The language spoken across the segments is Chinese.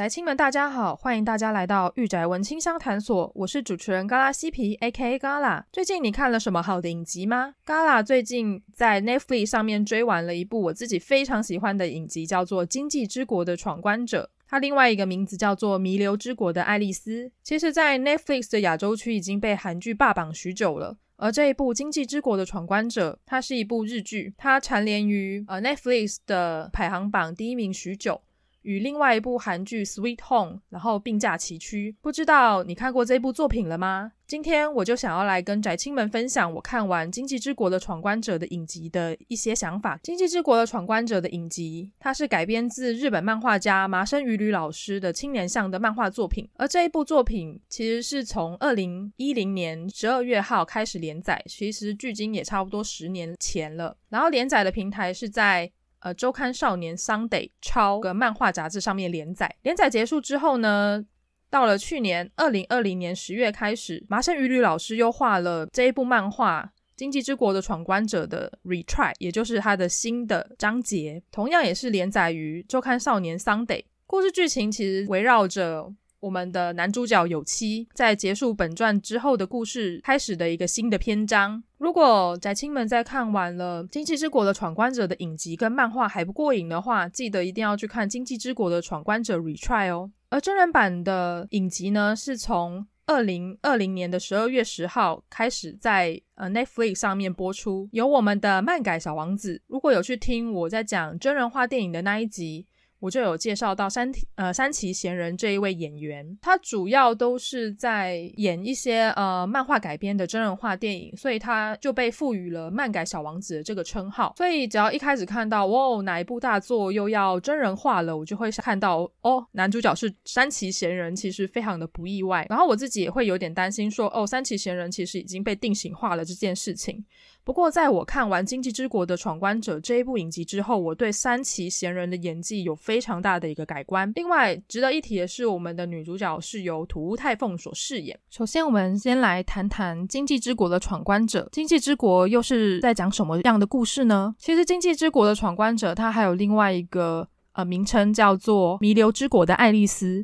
宅青们，大家好，欢迎大家来到御宅文青商谈所，我是主持人嘎拉西皮，A.K.A. 嘎拉。最近你看了什么好的影集吗？嘎拉最近在 Netflix 上面追完了一部我自己非常喜欢的影集，叫做《经济之国的闯关者》，它另外一个名字叫做《弥留之国的爱丽丝》。其实，在 Netflix 的亚洲区已经被韩剧霸榜许久了，而这一部《经济之国的闯关者》，它是一部日剧，它蝉联于呃 Netflix 的排行榜第一名许久。与另外一部韩剧《Sweet Home》，然后并驾齐驱。不知道你看过这部作品了吗？今天我就想要来跟宅青们分享我看完《今际之国的闯关者》的影集的一些想法。《今际之国的闯关者》的影集，它是改编自日本漫画家麻生羽吕老师的青年向的漫画作品，而这一部作品其实是从二零一零年十二月号开始连载，其实距今也差不多十年前了。然后连载的平台是在。呃，周刊少年 Sunday 超个漫画杂志上面连载，连载结束之后呢，到了去年二零二零年十月开始，麻生羽吕老师又画了这一部漫画《经济之国的闯关者》的 Retry，也就是他的新的章节，同样也是连载于周刊少年 Sunday。故事剧情其实围绕着我们的男主角有栖，在结束本传之后的故事开始的一个新的篇章。如果宅青们在看完了《今际之国的闯关者》的影集跟漫画还不过瘾的话，记得一定要去看《今际之国的闯关者 Retry》哦。而真人版的影集呢，是从二零二零年的十二月十号开始在呃 Netflix 上面播出，由我们的漫改小王子。如果有去听我在讲真人化电影的那一集。我就有介绍到山呃山崎贤人这一位演员，他主要都是在演一些呃漫画改编的真人化电影，所以他就被赋予了漫改小王子的这个称号。所以只要一开始看到哦哪一部大作又要真人化了，我就会看到哦男主角是山崎贤人，其实非常的不意外。然后我自己也会有点担心说哦山崎贤人其实已经被定型化了这件事情。不过，在我看完《今际之国的闯关者》这一部影集之后，我对三崎贤人的演技有非常大的一个改观。另外，值得一提的是，我们的女主角是由土屋太凤所饰演。首先，我们先来谈谈《今际之国的闯关者》。《今际之国》又是在讲什么样的故事呢？其实，《今际之国的闯关者》它还有另外一个呃名称，叫做《弥留之国的爱丽丝》。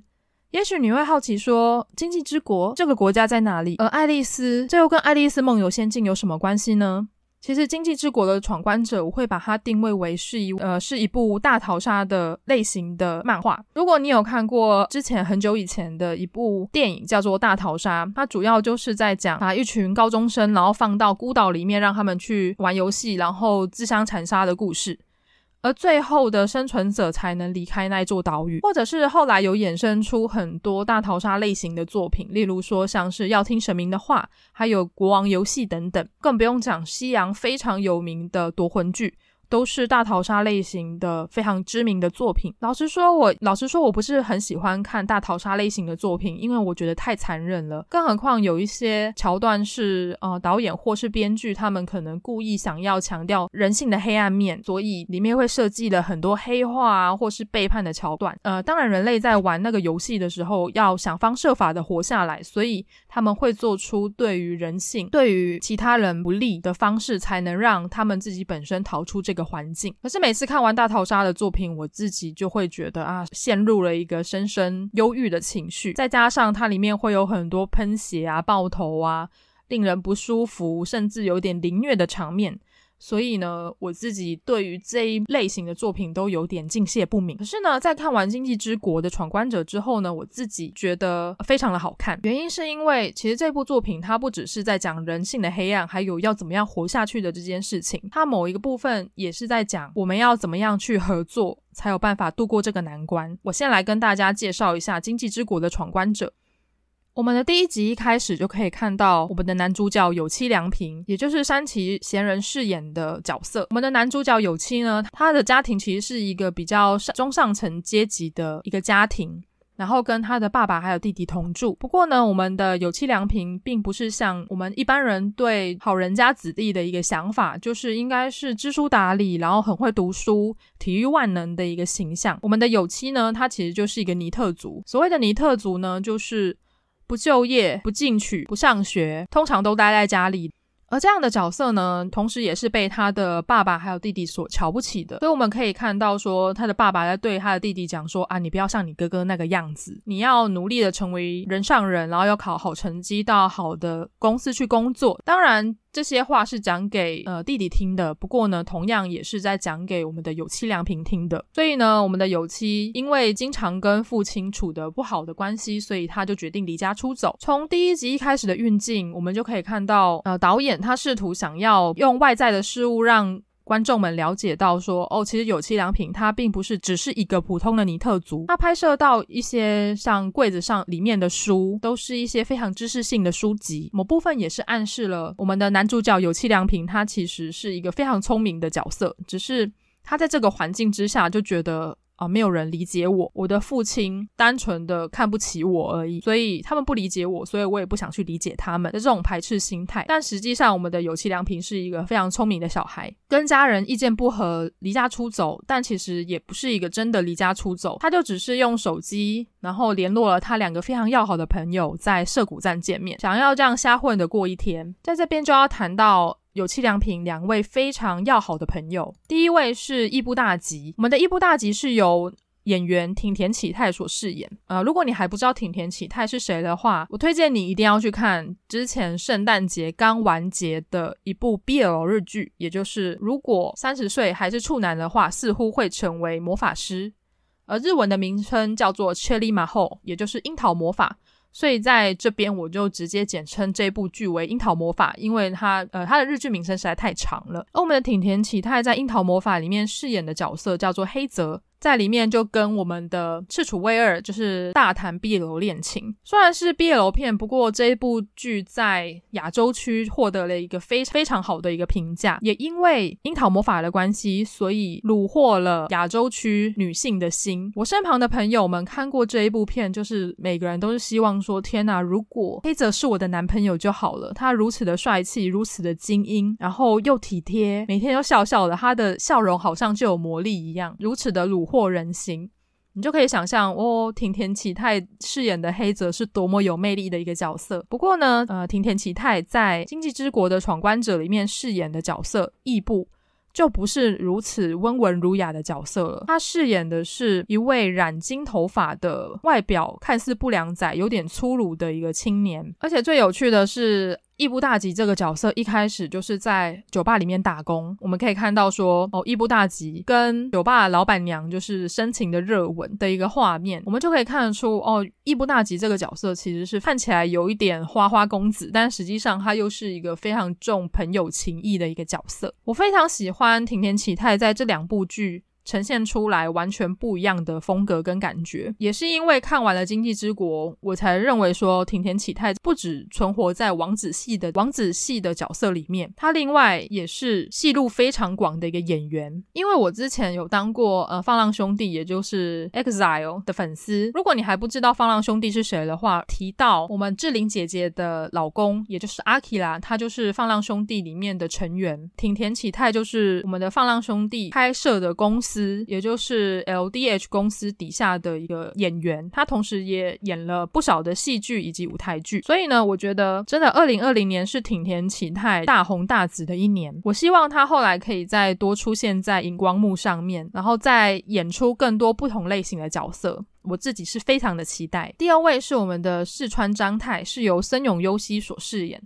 也许你会好奇说，经济之国这个国家在哪里？而爱丽丝，这又跟爱丽丝梦游仙境有什么关系呢？其实，经济之国的闯关者，我会把它定位为是一呃是一部大逃杀的类型的漫画。如果你有看过之前很久以前的一部电影，叫做《大逃杀》，它主要就是在讲把一群高中生，然后放到孤岛里面，让他们去玩游戏，然后自相残杀的故事。而最后的生存者才能离开那座岛屿，或者是后来有衍生出很多大逃杀类型的作品，例如说像是要听神明的话，还有国王游戏等等，更不用讲西洋非常有名的夺魂剧。都是大逃杀类型的非常知名的作品。老实说我，老实说，我不是很喜欢看大逃杀类型的作品，因为我觉得太残忍了。更何况有一些桥段是呃导演或是编剧他们可能故意想要强调人性的黑暗面，所以里面会设计了很多黑化啊或是背叛的桥段。呃，当然人类在玩那个游戏的时候要想方设法的活下来，所以他们会做出对于人性、对于其他人不利的方式，才能让他们自己本身逃出这个。环境，可是每次看完大逃杀的作品，我自己就会觉得啊，陷入了一个深深忧郁的情绪。再加上它里面会有很多喷血啊、爆头啊，令人不舒服，甚至有点凌虐的场面。所以呢，我自己对于这一类型的作品都有点敬谢不敏。可是呢，在看完《经济之国的闯关者》之后呢，我自己觉得非常的好看。原因是因为其实这部作品它不只是在讲人性的黑暗，还有要怎么样活下去的这件事情。它某一个部分也是在讲我们要怎么样去合作，才有办法度过这个难关。我先来跟大家介绍一下《经济之国的闯关者》。我们的第一集一开始就可以看到我们的男主角有妻良平，也就是山崎贤人饰演的角色。我们的男主角有妻呢，他的家庭其实是一个比较上中上层阶级的一个家庭。然后跟他的爸爸还有弟弟同住。不过呢，我们的有妻良平并不是像我们一般人对好人家子弟的一个想法，就是应该是知书达理，然后很会读书、体育万能的一个形象。我们的有妻呢，他其实就是一个尼特族。所谓的尼特族呢，就是不就业、不进取、不上学，通常都待在家里。而这样的角色呢，同时也是被他的爸爸还有弟弟所瞧不起的。所以我们可以看到，说他的爸爸在对他的弟弟讲说：“啊，你不要像你哥哥那个样子，你要努力的成为人上人，然后要考好成绩，到好的公司去工作。”当然。这些话是讲给呃弟弟听的，不过呢，同样也是在讲给我们的有妻良平听的。所以呢，我们的有妻因为经常跟父亲处得不好的关系，所以他就决定离家出走。从第一集一开始的运镜，我们就可以看到，呃，导演他试图想要用外在的事物让。观众们了解到说，哦，其实有栖良品它并不是只是一个普通的尼特族，它拍摄到一些像柜子上里面的书，都是一些非常知识性的书籍，某部分也是暗示了我们的男主角有栖良品他其实是一个非常聪明的角色，只是他在这个环境之下就觉得。啊，没有人理解我，我的父亲单纯的看不起我而已，所以他们不理解我，所以我也不想去理解他们的这种排斥心态。但实际上，我们的有栖良平是一个非常聪明的小孩，跟家人意见不合，离家出走，但其实也不是一个真的离家出走，他就只是用手机，然后联络了他两个非常要好的朋友，在涩谷站见面，想要这样瞎混的过一天。在这边就要谈到。有气良平两位非常要好的朋友，第一位是伊布大吉，我们的伊布大吉是由演员町田启太所饰演。呃，如果你还不知道町田启太是谁的话，我推荐你一定要去看之前圣诞节刚完结的一部 BL 日剧，也就是如果三十岁还是处男的话，似乎会成为魔法师，而日文的名称叫做 Cherry Mahou，也就是樱桃魔法。所以在这边我就直接简称这部剧为《樱桃魔法》，因为它呃它的日剧名称实在太长了。而我们的挺田启太在《樱桃魔法》里面饰演的角色叫做黑泽。在里面就跟我们的赤楚卫二就是大谈毕业楼恋情，虽然是毕业楼片，不过这一部剧在亚洲区获得了一个非非常好的一个评价，也因为樱桃魔法的关系，所以虏获了亚洲区女性的心。我身旁的朋友们看过这一部片，就是每个人都是希望说：天哪，如果黑泽是我的男朋友就好了，他如此的帅气，如此的精英，然后又体贴，每天都笑笑的，他的笑容好像就有魔力一样，如此的虏获人心，你就可以想象哦，町田启太饰演的黑泽是多么有魅力的一个角色。不过呢，呃，町田启太在《经济之国的闯关者》里面饰演的角色义部，就不是如此温文儒雅的角色了。他饰演的是一位染金头发的外表看似不良仔，有点粗鲁的一个青年。而且最有趣的是。伊部大吉这个角色一开始就是在酒吧里面打工，我们可以看到说，哦，伊部大吉跟酒吧老板娘就是深情的热吻的一个画面，我们就可以看得出，哦，伊部大吉这个角色其实是看起来有一点花花公子，但实际上他又是一个非常重朋友情谊的一个角色。我非常喜欢庭田启太在这两部剧。呈现出来完全不一样的风格跟感觉，也是因为看完了《经济之国》，我才认为说町田启太不止存活在王子系的王子系的角色里面，他另外也是戏路非常广的一个演员。因为我之前有当过呃放浪兄弟，也就是 EXILE 的粉丝。如果你还不知道放浪兄弟是谁的话，提到我们志玲姐姐的老公，也就是阿基拉，他就是放浪兄弟里面的成员。町田启太就是我们的放浪兄弟拍摄的公司。也就是 LDH 公司底下的一个演员，他同时也演了不少的戏剧以及舞台剧，所以呢，我觉得真的二零二零年是町田启太大红大紫的一年。我希望他后来可以再多出现在荧光幕上面，然后再演出更多不同类型的角色，我自己是非常的期待。第二位是我们的四川章太，是由森永悠希所饰演。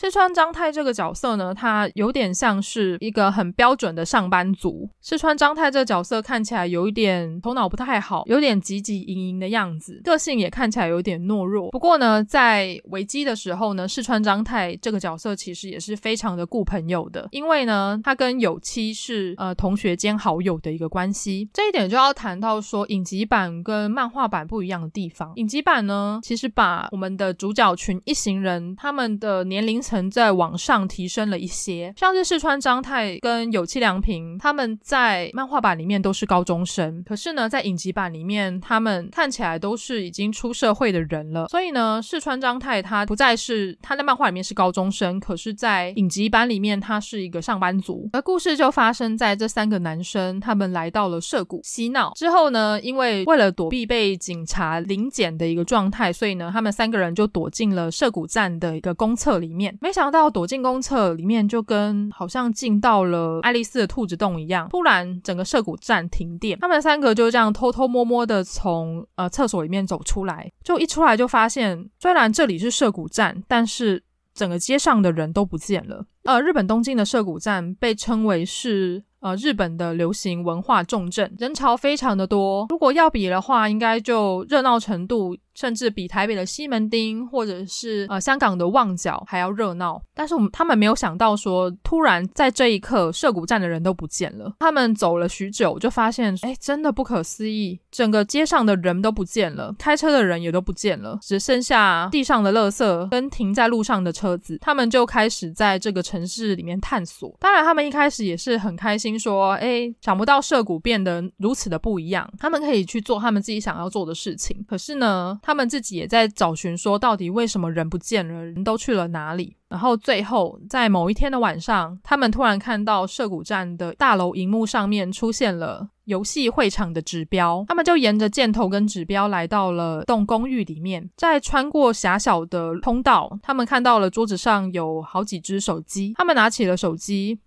柿川章太这个角色呢，他有点像是一个很标准的上班族。柿川章太这个角色看起来有一点头脑不太好，有点汲汲营营的样子，个性也看起来有点懦弱。不过呢，在危机的时候呢，柿川章太这个角色其实也是非常的顾朋友的，因为呢，他跟有妻是呃同学兼好友的一个关系。这一点就要谈到说，影集版跟漫画版不一样的地方。影集版呢，其实把我们的主角群一行人他们的年龄。层再往上提升了一些。像是四川章太跟有栖良平，他们在漫画版里面都是高中生，可是呢，在影集版里面，他们看起来都是已经出社会的人了。所以呢，四川章太他不再是他在漫画里面是高中生，可是，在影集版里面，他是一个上班族。而故事就发生在这三个男生他们来到了涩谷嬉闹之后呢，因为为了躲避被警察临检的一个状态，所以呢，他们三个人就躲进了涩谷站的一个公厕里面。没想到躲进公厕里面，就跟好像进到了爱丽丝的兔子洞一样，突然整个涉谷站停电，他们三个就这样偷偷摸摸的从呃厕所里面走出来，就一出来就发现，虽然这里是涉谷站，但是整个街上的人都不见了。呃，日本东京的涉谷站被称为是。呃，日本的流行文化重镇，人潮非常的多。如果要比的话，应该就热闹程度，甚至比台北的西门町或者是呃香港的旺角还要热闹。但是我们他们没有想到说，突然在这一刻，涩谷站的人都不见了。他们走了许久，就发现，哎，真的不可思议，整个街上的人都不见了，开车的人也都不见了，只剩下地上的垃圾跟停在路上的车子。他们就开始在这个城市里面探索。当然，他们一开始也是很开心。说，哎，想不到涩谷变得如此的不一样。他们可以去做他们自己想要做的事情。可是呢，他们自己也在找寻，说到底为什么人不见了，人都去了哪里？然后最后在某一天的晚上，他们突然看到涩谷站的大楼荧幕上面出现了游戏会场的指标。他们就沿着箭头跟指标来到了栋公寓里面，在穿过狭小的通道，他们看到了桌子上有好几只手机。他们拿起了手机。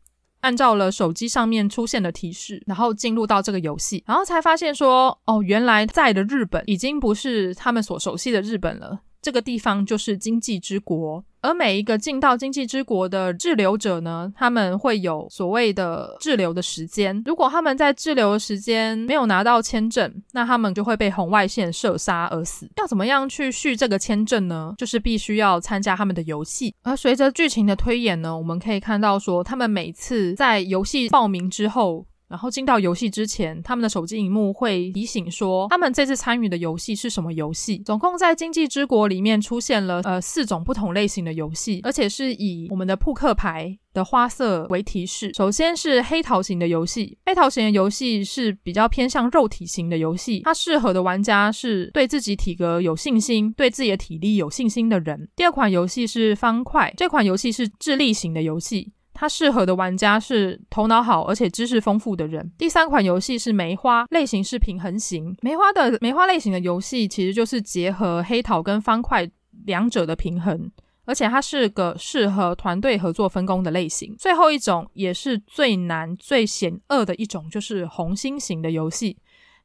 按照了手机上面出现的提示，然后进入到这个游戏，然后才发现说，哦，原来在的日本已经不是他们所熟悉的日本了，这个地方就是经济之国。而每一个进到经济之国的滞留者呢，他们会有所谓的滞留的时间。如果他们在滞留的时间没有拿到签证，那他们就会被红外线射杀而死。要怎么样去续这个签证呢？就是必须要参加他们的游戏。而随着剧情的推演呢，我们可以看到说，他们每次在游戏报名之后。然后进到游戏之前，他们的手机荧幕会提醒说，他们这次参与的游戏是什么游戏。总共在经济之国里面出现了呃四种不同类型的游戏，而且是以我们的扑克牌的花色为提示。首先是黑桃型的游戏，黑桃型的游戏是比较偏向肉体型的游戏，它适合的玩家是对自己体格有信心、对自己的体力有信心的人。第二款游戏是方块，这款游戏是智力型的游戏。它适合的玩家是头脑好而且知识丰富的人。第三款游戏是梅花，类型是平衡型。梅花的梅花类型的游戏其实就是结合黑桃跟方块两者的平衡，而且它是个适合团队合作分工的类型。最后一种也是最难最险恶的一种，就是红心型的游戏。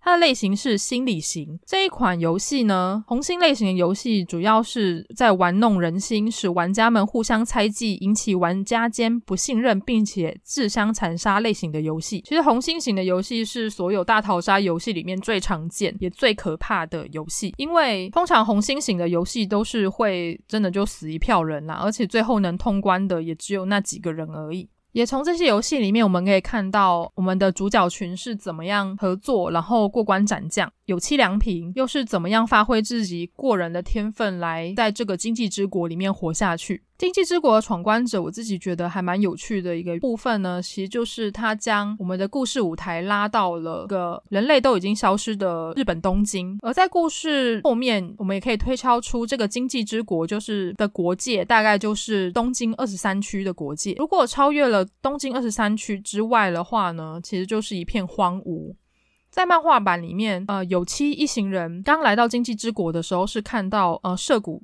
它的类型是心理型。这一款游戏呢，红心类型的游戏主要是在玩弄人心，使玩家们互相猜忌，引起玩家间不信任，并且自相残杀类型的游戏。其实红心型的游戏是所有大逃杀游戏里面最常见也最可怕的游戏，因为通常红心型的游戏都是会真的就死一票人啦，而且最后能通关的也只有那几个人而已。也从这些游戏里面，我们可以看到我们的主角群是怎么样合作，然后过关斩将。有栖良平又是怎么样发挥自己过人的天分，来在这个经济之国里面活下去？经济之国的闯关者，我自己觉得还蛮有趣的一个部分呢，其实就是他将我们的故事舞台拉到了个人类都已经消失的日本东京。而在故事后面，我们也可以推敲出这个经济之国就是的国界，大概就是东京二十三区的国界。如果超越了东京二十三区之外的话呢，其实就是一片荒芜。在漫画版里面，呃，有七一行人刚来到经济之国的时候，是看到呃涩谷。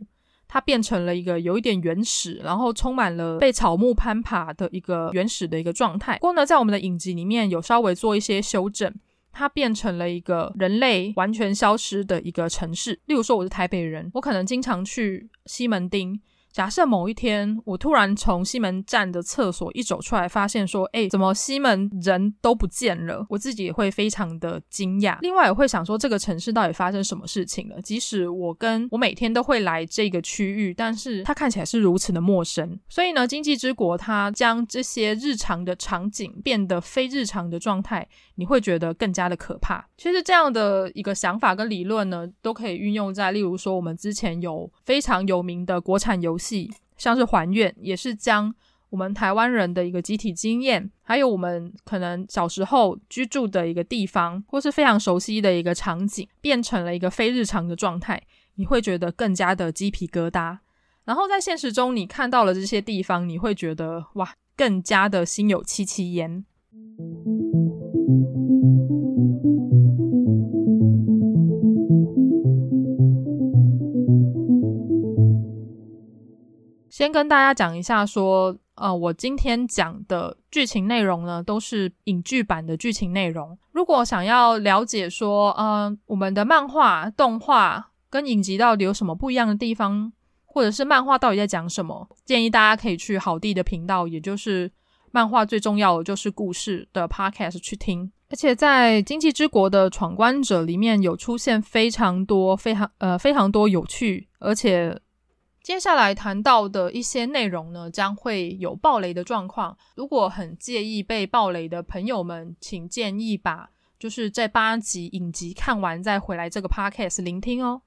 它变成了一个有一点原始，然后充满了被草木攀爬的一个原始的一个状态。不过呢，在我们的影集里面有稍微做一些修正，它变成了一个人类完全消失的一个城市。例如说，我是台北人，我可能经常去西门町。假设某一天，我突然从西门站的厕所一走出来，发现说，哎，怎么西门人都不见了？我自己也会非常的惊讶。另外，也会想说，这个城市到底发生什么事情了？即使我跟我每天都会来这个区域，但是它看起来是如此的陌生。所以呢，经济之国它将这些日常的场景变得非日常的状态，你会觉得更加的可怕。其实这样的一个想法跟理论呢，都可以运用在，例如说我们之前有非常有名的国产游戏。戏像是还愿，也是将我们台湾人的一个集体经验，还有我们可能小时候居住的一个地方，或是非常熟悉的一个场景，变成了一个非日常的状态，你会觉得更加的鸡皮疙瘩。然后在现实中，你看到了这些地方，你会觉得哇，更加的心有戚戚焉。先跟大家讲一下，说，呃，我今天讲的剧情内容呢，都是影剧版的剧情内容。如果想要了解说，呃，我们的漫画、动画跟影集到底有什么不一样的地方，或者是漫画到底在讲什么，建议大家可以去好地的频道，也就是漫画最重要的就是故事的 podcast 去听。而且在《经济之国的闯关者》里面有出现非常多、非常呃非常多有趣，而且。接下来谈到的一些内容呢，将会有爆雷的状况。如果很介意被爆雷的朋友们，请建议把就是这八集影集看完再回来这个 podcast 聆听哦。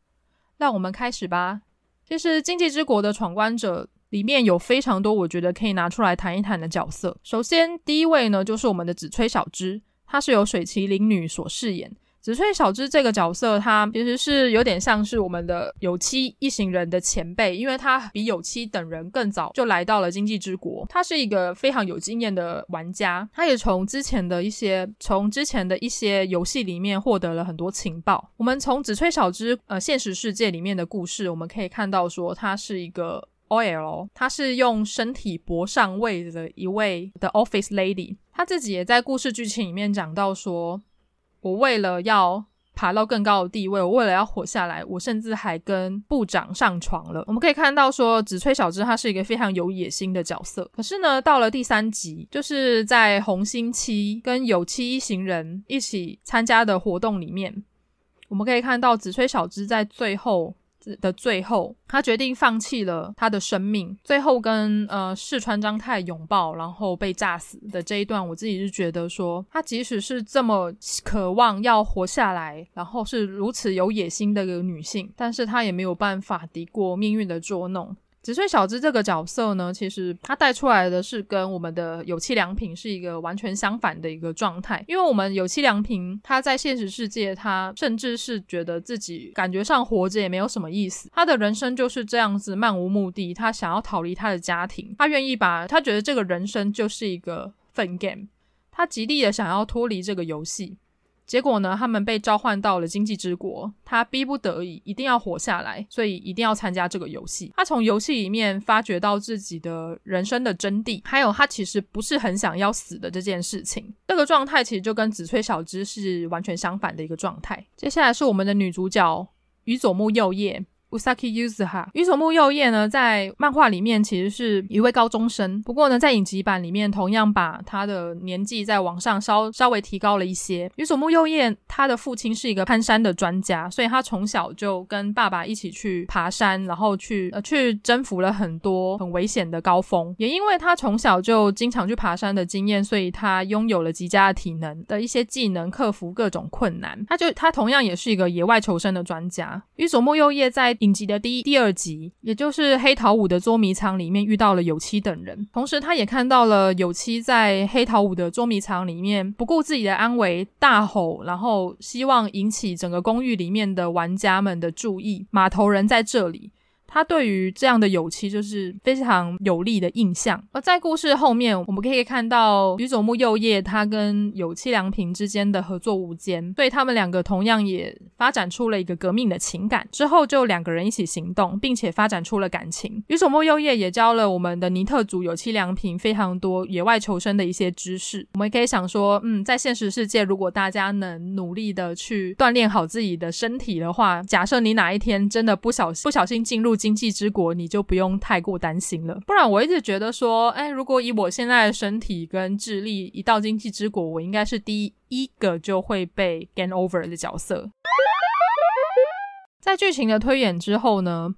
让我们开始吧。其实《经济之国的闯关者》里面有非常多我觉得可以拿出来谈一谈的角色。首先，第一位呢就是我们的紫吹小枝，她是由水麒麟女所饰演。紫吹小枝这个角色，他其实是有点像是我们的有栖一行人的前辈，因为他比有栖等人更早就来到了经济之国。他是一个非常有经验的玩家，他也从之前的一些从之前的一些游戏里面获得了很多情报。我们从紫吹小枝呃现实世界里面的故事，我们可以看到说，他是一个 OL，他是用身体搏上位的一位的 office lady。他自己也在故事剧情里面讲到说。我为了要爬到更高的地位，我为了要活下来，我甚至还跟部长上床了。我们可以看到说，紫吹小枝他是一个非常有野心的角色。可是呢，到了第三集，就是在红星七跟有七一行人一起参加的活动里面，我们可以看到紫吹小枝在最后。的最后，他决定放弃了他的生命，最后跟呃四川张太拥抱，然后被炸死的这一段，我自己是觉得说，他即使是这么渴望要活下来，然后是如此有野心的一个女性，但是她也没有办法敌过命运的捉弄。紫吹小枝这个角色呢，其实他带出来的是跟我们的有气良平是一个完全相反的一个状态。因为我们有气良平他在现实世界，他甚至是觉得自己感觉上活着也没有什么意思，他的人生就是这样子漫无目的。他想要逃离他的家庭，他愿意把他觉得这个人生就是一个 fun game，他极力的想要脱离这个游戏。结果呢，他们被召唤到了经济之国，他逼不得已一定要活下来，所以一定要参加这个游戏。他从游戏里面发掘到自己的人生的真谛，还有他其实不是很想要死的这件事情。这个状态其实就跟紫吹小枝是完全相反的一个状态。接下来是我们的女主角宇佐木右叶。Usaki Yuzuha，宇佐木佑叶呢，在漫画里面其实是一位高中生，不过呢，在影集版里面同样把他的年纪再往上稍稍微提高了一些。宇佐木佑叶他的父亲是一个攀山的专家，所以他从小就跟爸爸一起去爬山，然后去呃去征服了很多很危险的高峰。也因为他从小就经常去爬山的经验，所以他拥有了极佳的体能的一些技能，克服各种困难。他就他同样也是一个野外求生的专家。宇佐木佑叶在影集的第一、第二集，也就是黑桃五的捉迷藏里面遇到了有栖等人，同时他也看到了有栖在黑桃五的捉迷藏里面不顾自己的安危大吼，然后希望引起整个公寓里面的玩家们的注意。码头人在这里。他对于这样的有栖就是非常有利的印象。而在故事后面，我们可以看到宇佐木柚叶他跟有栖良平之间的合作无间，所以他们两个同样也发展出了一个革命的情感。之后就两个人一起行动，并且发展出了感情。宇佐木柚叶也教了我们的尼特族有栖良平非常多野外求生的一些知识。我们可以想说，嗯，在现实世界，如果大家能努力的去锻炼好自己的身体的话，假设你哪一天真的不小心不小心进入经济之国，你就不用太过担心了。不然，我一直觉得说，哎，如果以我现在的身体跟智力，一到经济之国，我应该是第一个就会被 game over 的角色。在剧情的推演之后呢，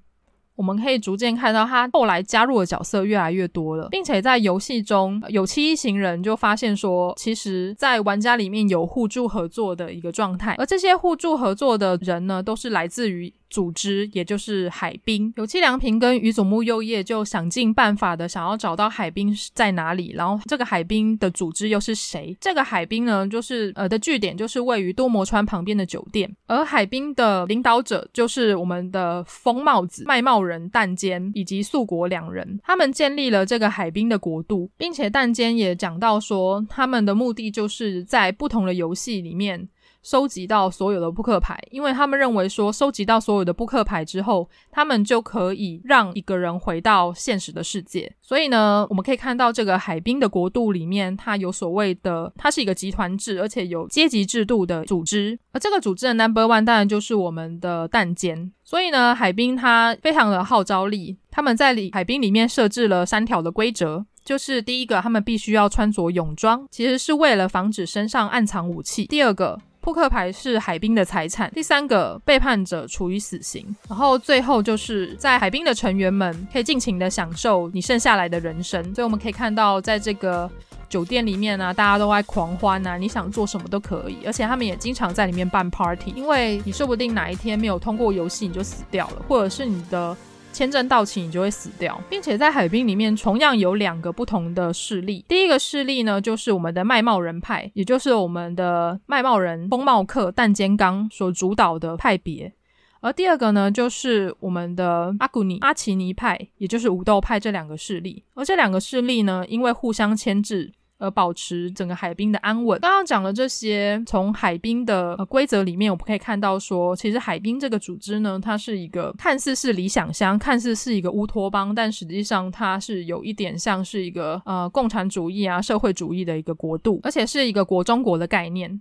我们可以逐渐看到他后来加入的角色越来越多了，并且在游戏中有七一行人就发现说，其实，在玩家里面有互助合作的一个状态，而这些互助合作的人呢，都是来自于组织，也就是海滨。有栖良平跟宇佐木佑叶就想尽办法的想要找到海滨在哪里，然后这个海滨的组织又是谁？这个海滨呢，就是呃的据点就是位于多摩川旁边的酒店，而海滨的领导者就是我们的风帽子卖帽人但坚以及素国两人，他们建立了这个海滨的国度，并且但坚也讲到说，他们的目的就是在不同的游戏里面。收集到所有的扑克牌，因为他们认为说，收集到所有的扑克牌之后，他们就可以让一个人回到现实的世界。所以呢，我们可以看到这个海滨的国度里面，它有所谓的，它是一个集团制，而且有阶级制度的组织。而这个组织的 Number One 当然就是我们的蛋尖。所以呢，海滨它非常的号召力，他们在里海滨里面设置了三条的规则，就是第一个，他们必须要穿着泳装，其实是为了防止身上暗藏武器。第二个。扑克牌是海滨的财产。第三个，背叛者处于死刑。然后最后就是在海滨的成员们可以尽情的享受你剩下来的人生。所以我们可以看到，在这个酒店里面呢、大家都爱狂欢啊，你想做什么都可以。而且他们也经常在里面办 party，因为你说不定哪一天没有通过游戏你就死掉了，或者是你的。签证到期，你就会死掉，并且在海滨里面同样有两个不同的势力。第一个势力呢，就是我们的卖帽人派，也就是我们的卖帽人风帽客但坚刚所主导的派别；而第二个呢，就是我们的阿古尼阿奇尼派，也就是武斗派这两个势力。而这两个势力呢，因为互相牵制。而保持整个海滨的安稳。刚刚讲了这些，从海滨的规则里面，我们可以看到说，其实海滨这个组织呢，它是一个看似是理想乡，看似是一个乌托邦，但实际上它是有一点像是一个呃共产主义啊社会主义的一个国度，而且是一个国中国的概念。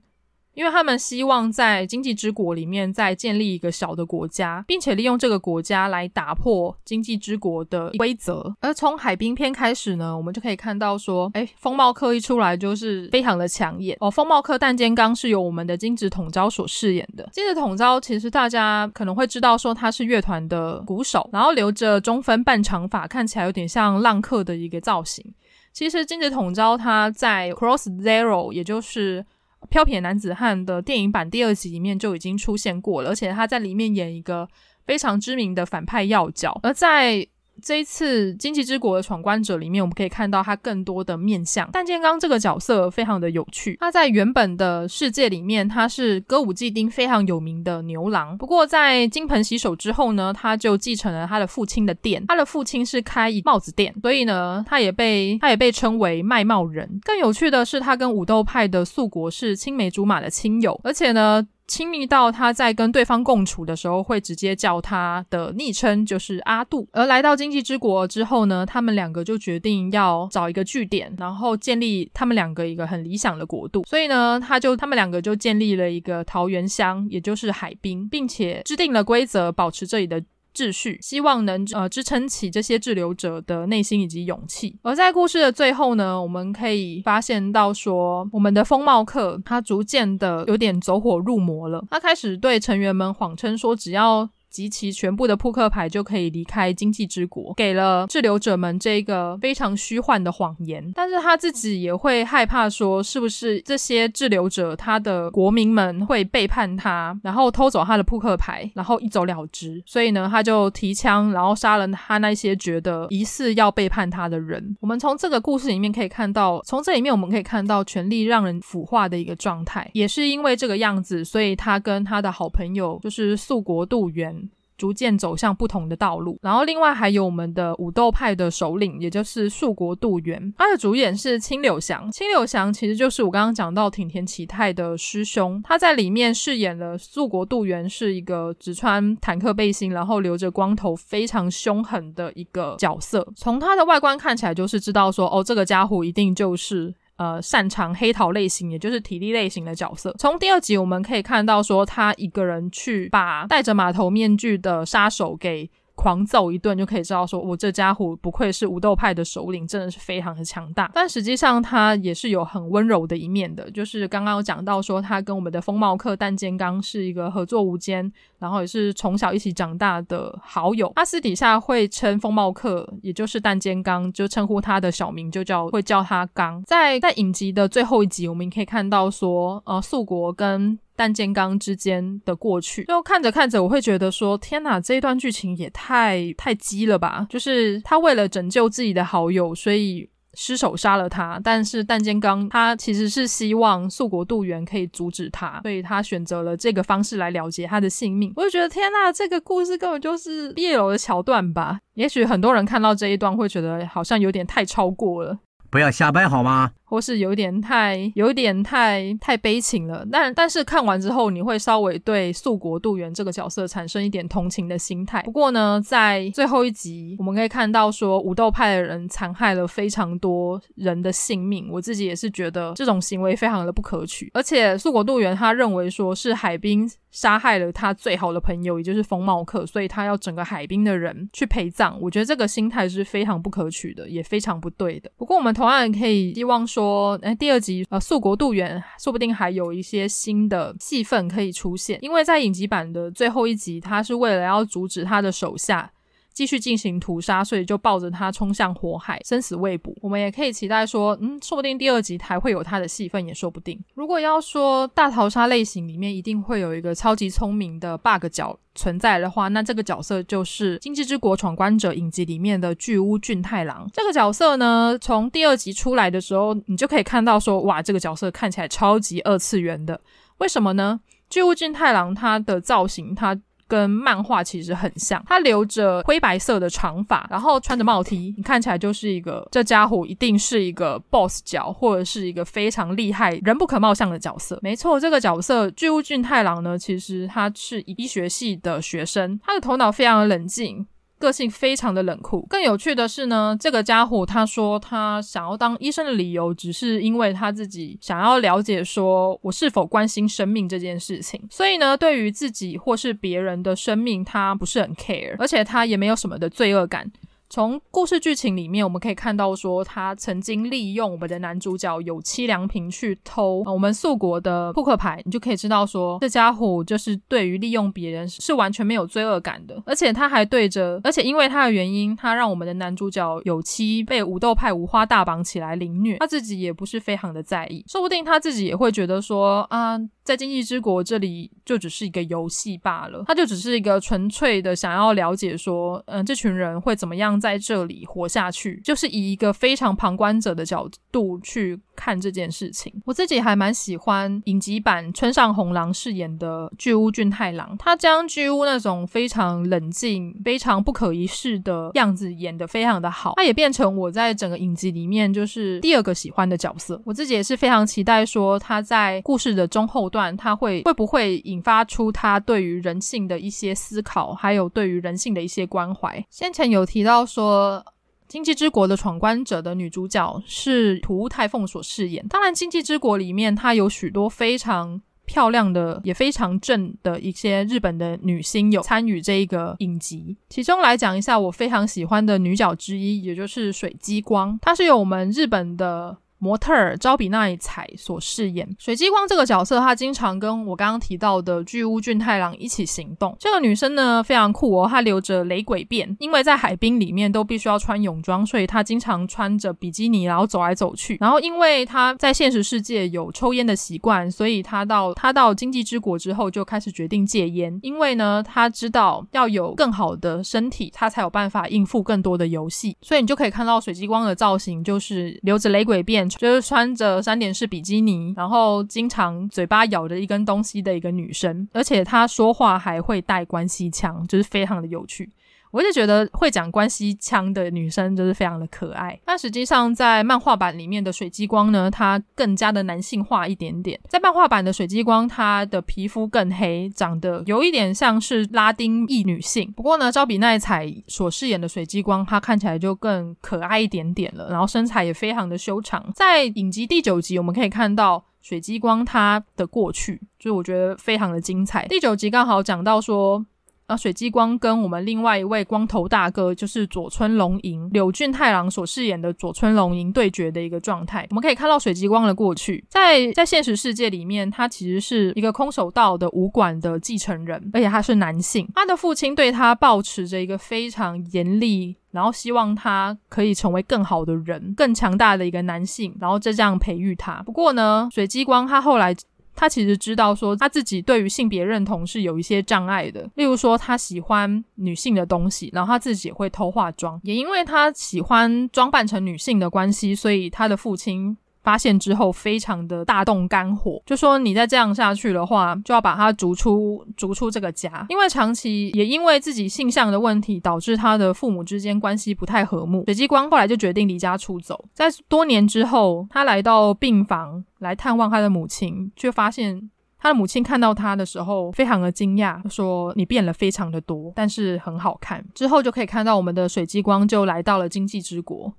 因为他们希望在经济之国里面再建立一个小的国家，并且利用这个国家来打破经济之国的规则。而从海滨篇开始呢，我们就可以看到说，哎，风帽客一出来就是非常的抢眼哦。风帽客但坚刚是由我们的金子统昭所饰演的。金子统昭其实大家可能会知道说他是乐团的鼓手，然后留着中分半长发，看起来有点像浪客的一个造型。其实金子统昭他在 Cross Zero，也就是飘撇男子汉的电影版第二集里面就已经出现过了，而且他在里面演一个非常知名的反派要角，而在。这一次《经济之国的闯关者》里面，我们可以看到他更多的面向。但坚刚这个角色非常的有趣，他在原本的世界里面，他是歌舞伎町非常有名的牛郎。不过在金盆洗手之后呢，他就继承了他的父亲的店。他的父亲是开帽子店，所以呢，他也被他也被称为卖帽人。更有趣的是，他跟武斗派的素国是青梅竹马的亲友，而且呢。亲密到他在跟对方共处的时候，会直接叫他的昵称就是阿杜。而来到经济之国之后呢，他们两个就决定要找一个据点，然后建立他们两个一个很理想的国度。所以呢，他就他们两个就建立了一个桃园乡，也就是海滨，并且制定了规则，保持这里的。秩序，希望能呃支撑起这些滞留者的内心以及勇气。而在故事的最后呢，我们可以发现到说，我们的风貌客他逐渐的有点走火入魔了，他开始对成员们谎称说，只要。集齐全部的扑克牌就可以离开经济之国，给了滞留者们这个非常虚幻的谎言。但是他自己也会害怕说，是不是这些滞留者他的国民们会背叛他，然后偷走他的扑克牌，然后一走了之。所以呢，他就提枪，然后杀了他那些觉得疑似要背叛他的人。我们从这个故事里面可以看到，从这里面我们可以看到权力让人腐化的一个状态。也是因为这个样子，所以他跟他的好朋友就是素国渡元。逐渐走向不同的道路，然后另外还有我们的武斗派的首领，也就是素国渡元，他的主演是青柳祥。青柳祥其实就是我刚刚讲到挺田启太的师兄，他在里面饰演了素国渡元，是一个只穿坦克背心，然后留着光头，非常凶狠的一个角色。从他的外观看起来，就是知道说，哦，这个家伙一定就是。呃，擅长黑桃类型，也就是体力类型的角色。从第二集我们可以看到，说他一个人去把戴着马头面具的杀手给。狂揍一顿就可以知道，说我这家伙不愧是武斗派的首领，真的是非常的强大。但实际上他也是有很温柔的一面的，就是刚刚有讲到说他跟我们的风帽客但坚刚是一个合作无间，然后也是从小一起长大的好友。他私底下会称风帽客，也就是但坚刚，就称呼他的小名就叫会叫他刚。在在影集的最后一集，我们可以看到说，呃，素国跟弹健刚之间的过去。就看着看着，我会觉得说，天哪，这一段剧情也太太鸡了吧！就是他为了拯救自己的好友，所以。失手杀了他，但是弹健刚他其实是希望素国度元可以阻止他，所以他选择了这个方式来了结他的性命。我就觉得天呐，这个故事根本就是 BL 的桥段吧？也许很多人看到这一段会觉得好像有点太超过了，不要瞎掰好吗？或是有点太有点太太悲情了，但但是看完之后，你会稍微对素国度元这个角色产生一点同情的心态。不过呢，在最后一集，我们可以看到说武斗派的人残害了非常多人的性命，我自己也是觉得这种行为非常的不可取。而且素国度元他认为说是海滨杀害了他最好的朋友，也就是风茂克，所以他要整个海滨的人去陪葬。我觉得这个心态是非常不可取的，也非常不对的。不过我们同样也可以希望说。说，哎，第二集，呃，素国度远说不定还有一些新的戏份可以出现，因为在影集版的最后一集，他是为了要阻止他的手下继续进行屠杀，所以就抱着他冲向火海，生死未卜。我们也可以期待说，嗯，说不定第二集还会有他的戏份，也说不定。如果要说大逃杀类型里面一定会有一个超级聪明的 bug 角存在的话，那这个角色就是《今际之国闯关者》影集里面的巨屋俊太郎。这个角色呢，从第二集出来的时候，你就可以看到说，哇，这个角色看起来超级二次元的。为什么呢？巨屋俊太郎他的造型，他。跟漫画其实很像，他留着灰白色的长发，然后穿着帽 T，你看起来就是一个这家伙一定是一个 boss 角，或者是一个非常厉害、人不可貌相的角色。没错，这个角色巨物俊太郎呢，其实他是医学系的学生，他的头脑非常的冷静。个性非常的冷酷。更有趣的是呢，这个家伙他说他想要当医生的理由，只是因为他自己想要了解说我是否关心生命这件事情。所以呢，对于自己或是别人的生命，他不是很 care，而且他也没有什么的罪恶感。从故事剧情里面，我们可以看到说，他曾经利用我们的男主角有栖良平去偷我们素国的扑克牌，你就可以知道说，这家伙就是对于利用别人是完全没有罪恶感的，而且他还对着，而且因为他的原因，他让我们的男主角有七被武斗派五花大绑起来凌虐，他自己也不是非常的在意，说不定他自己也会觉得说啊。在经济之国这里就只是一个游戏罢了，他就只是一个纯粹的想要了解说，嗯，这群人会怎么样在这里活下去，就是以一个非常旁观者的角度去看这件事情。我自己还蛮喜欢影集版村上虹郎饰演的巨屋俊太郎，他将巨屋那种非常冷静、非常不可一世的样子演得非常的好，他也变成我在整个影集里面就是第二个喜欢的角色。我自己也是非常期待说他在故事的中后段。他会会不会引发出他对于人性的一些思考，还有对于人性的一些关怀？先前有提到说，《经济之国的闯关者》的女主角是土屋太凤所饰演。当然，《经济之国》里面她有许多非常漂亮的，也非常正的一些日本的女星有参与这一个影集。其中来讲一下，我非常喜欢的女角之一，也就是水激光，她是由我们日本的。模特儿朝比奈彩所饰演水激光这个角色，她经常跟我刚刚提到的巨屋俊太郎一起行动。这个女生呢非常酷哦，她留着雷鬼辫，因为在海滨里面都必须要穿泳装，所以她经常穿着比基尼然后走来走去。然后因为她在现实世界有抽烟的习惯，所以她到她到经济之国之后就开始决定戒烟，因为呢她知道要有更好的身体，她才有办法应付更多的游戏。所以你就可以看到水激光的造型就是留着雷鬼辫。就是穿着三点式比基尼，然后经常嘴巴咬着一根东西的一个女生，而且她说话还会带关系腔，就是非常的有趣。我就觉得会讲关系腔的女生就是非常的可爱。但实际上，在漫画版里面的水姬光呢，她更加的男性化一点点。在漫画版的水姬光，她的皮肤更黑，长得有一点像是拉丁裔女性。不过呢，招比奈彩所饰演的水姬光，她看起来就更可爱一点点了，然后身材也非常的修长。在影集第九集，我们可以看到水姬光她的过去，就是我觉得非常的精彩。第九集刚好讲到说。啊，水激光跟我们另外一位光头大哥，就是佐村龙吟，柳俊太郎所饰演的佐村龙吟对决的一个状态。我们可以看到水激光的过去，在在现实世界里面，他其实是一个空手道的武馆的继承人，而且他是男性。他的父亲对他抱持着一个非常严厉，然后希望他可以成为更好的人、更强大的一个男性，然后就这样培育他。不过呢，水激光他后来。他其实知道说他自己对于性别认同是有一些障碍的，例如说他喜欢女性的东西，然后他自己也会偷化妆，也因为他喜欢装扮成女性的关系，所以他的父亲。发现之后，非常的大动肝火，就说你再这样下去的话，就要把他逐出逐出这个家。因为长期也因为自己性向的问题，导致他的父母之间关系不太和睦。水激光后来就决定离家出走。在多年之后，他来到病房来探望他的母亲，却发现他的母亲看到他的时候非常的惊讶，说：“你变了非常的多，但是很好看。”之后就可以看到我们的水激光就来到了经济之国。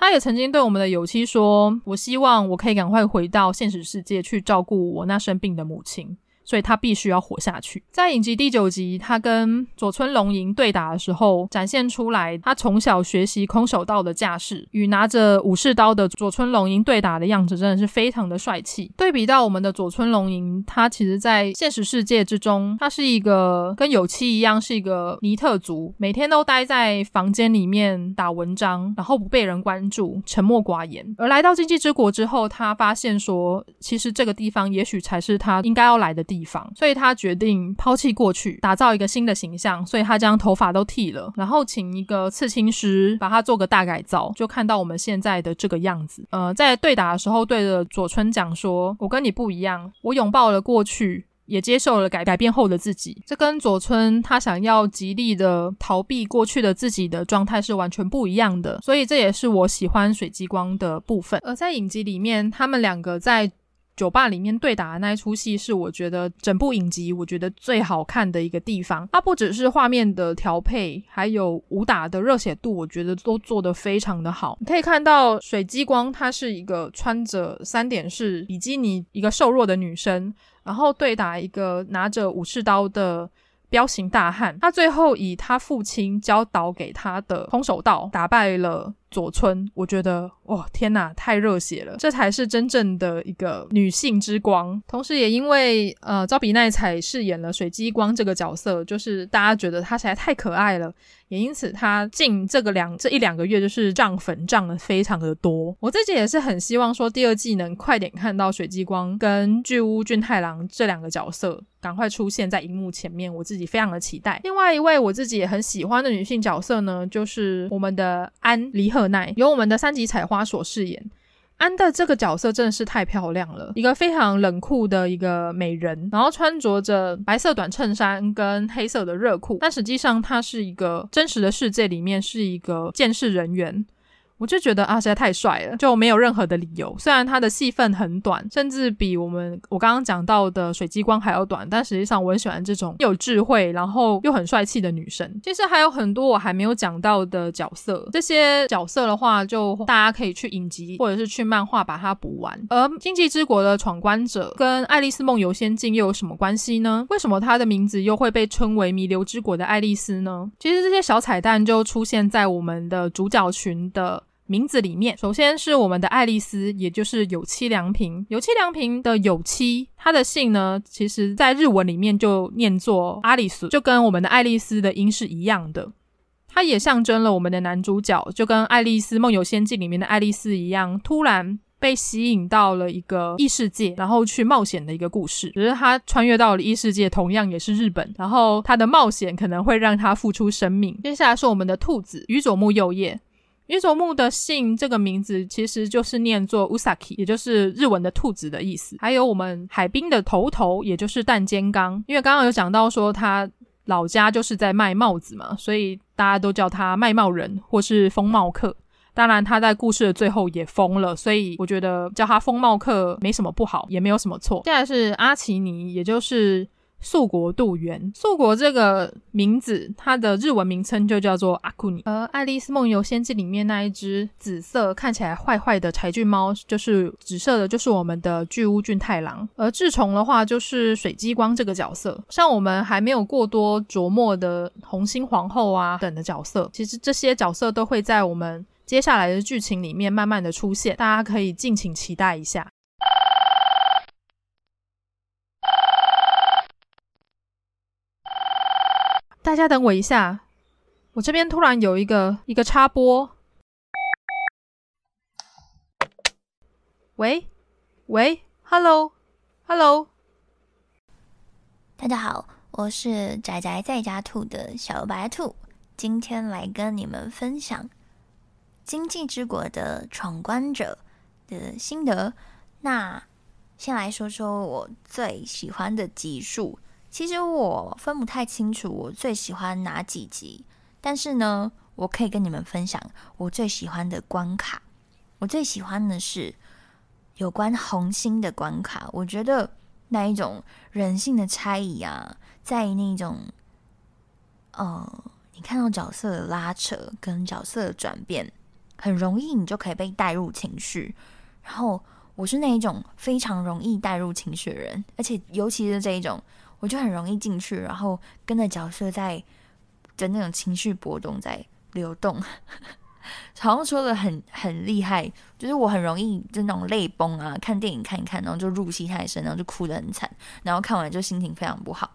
他也曾经对我们的友妻说：“我希望我可以赶快回到现实世界去照顾我那生病的母亲。”所以他必须要活下去。在影集第九集，他跟佐村龙吟对打的时候，展现出来他从小学习空手道的架势，与拿着武士刀的佐村龙吟对打的样子，真的是非常的帅气。对比到我们的佐村龙吟，他其实在现实世界之中，他是一个跟有栖一样，是一个尼特族，每天都待在房间里面打文章，然后不被人关注，沉默寡言。而来到今际之国之后，他发现说，其实这个地方也许才是他应该要来的地。地方，所以他决定抛弃过去，打造一个新的形象。所以他将头发都剃了，然后请一个刺青师把他做个大改造，就看到我们现在的这个样子。呃，在对打的时候，对着佐村讲说：“我跟你不一样，我拥抱了过去，也接受了改改变后的自己。”这跟佐村他想要极力的逃避过去的自己的状态是完全不一样的。所以这也是我喜欢水激光的部分。而在影集里面，他们两个在。酒吧里面对打的那一出戏是我觉得整部影集我觉得最好看的一个地方。它不只是画面的调配，还有武打的热血度，我觉得都做得非常的好。你可以看到水激光，她是一个穿着三点式比基尼，一个瘦弱的女生，然后对打一个拿着武士刀的彪形大汉。他最后以他父亲教导给他的空手道打败了。佐村，我觉得哇，天哪，太热血了！这才是真正的一个女性之光。同时，也因为呃，招比奈彩饰演了水激光这个角色，就是大家觉得她实在太可爱了，也因此她近这个两这一两个月就是涨粉涨得非常的多。我自己也是很希望说第二季能快点看到水激光跟巨屋俊太郎这两个角色赶快出现在荧幕前面，我自己非常的期待。另外一位我自己也很喜欢的女性角色呢，就是我们的安梨奈由我们的三级彩花所饰演。安的这个角色真的是太漂亮了，一个非常冷酷的一个美人，然后穿着着白色短衬衫跟黑色的热裤，但实际上她是一个真实的世界里面是一个监视人员。我就觉得啊，实在太帅了，就没有任何的理由。虽然他的戏份很短，甚至比我们我刚刚讲到的水激光还要短，但实际上我很喜欢这种有智慧，然后又很帅气的女生。其实还有很多我还没有讲到的角色，这些角色的话，就大家可以去影集或者是去漫画把它补完。而今际之国的闯关者跟《爱丽丝梦游仙境》又有什么关系呢？为什么他的名字又会被称为弥留之国的爱丽丝呢？其实这些小彩蛋就出现在我们的主角群的。名字里面，首先是我们的爱丽丝，也就是有妻良平。有妻良平的有妻，她的姓呢，其实在日文里面就念作阿里斯，就跟我们的爱丽丝的音是一样的。它也象征了我们的男主角，就跟《爱丽丝梦游仙境》里面的爱丽丝一样，突然被吸引到了一个异世界，然后去冒险的一个故事。只是他穿越到了异世界，同样也是日本，然后他的冒险可能会让他付出生命。接下来是我们的兔子宇佐木佑叶。宇佐木的姓这个名字其实就是念作 Usaki，也就是日文的兔子的意思。还有我们海滨的头头，也就是淡间刚，因为刚刚有讲到说他老家就是在卖帽子嘛，所以大家都叫他卖帽人或是风帽客。当然他在故事的最后也疯了，所以我觉得叫他风帽客没什么不好，也没有什么错。接下来是阿奇尼，也就是。素国度元，素国这个名字，它的日文名称就叫做阿库尼。而《爱丽丝梦游仙境》里面那一只紫色看起来坏坏的柴郡猫，就是紫色的，就是我们的巨乌俊太郎。而志虫的话，就是水激光这个角色。像我们还没有过多琢磨的红心皇后啊等的角色，其实这些角色都会在我们接下来的剧情里面慢慢的出现，大家可以敬请期待一下。大家等我一下，我这边突然有一个一个插播。喂喂，Hello Hello。大家好，我是宅宅在家兔的小白兔，今天来跟你们分享《经济之国的闯关者》的心得。那先来说说我最喜欢的集数。其实我分不太清楚我最喜欢哪几集，但是呢，我可以跟你们分享我最喜欢的关卡。我最喜欢的是有关红心的关卡，我觉得。那一种人性的猜疑啊，在那种，呃，你看到角色的拉扯跟角色的转变，很容易你就可以被带入情绪。然后我是那一种非常容易带入情绪的人，而且尤其是这一种，我就很容易进去，然后跟着角色在的那种情绪波动在流动。好像说的很很厉害，就是我很容易就那种泪崩啊，看电影看一看，然后就入戏太深，然后就哭得很惨，然后看完就心情非常不好。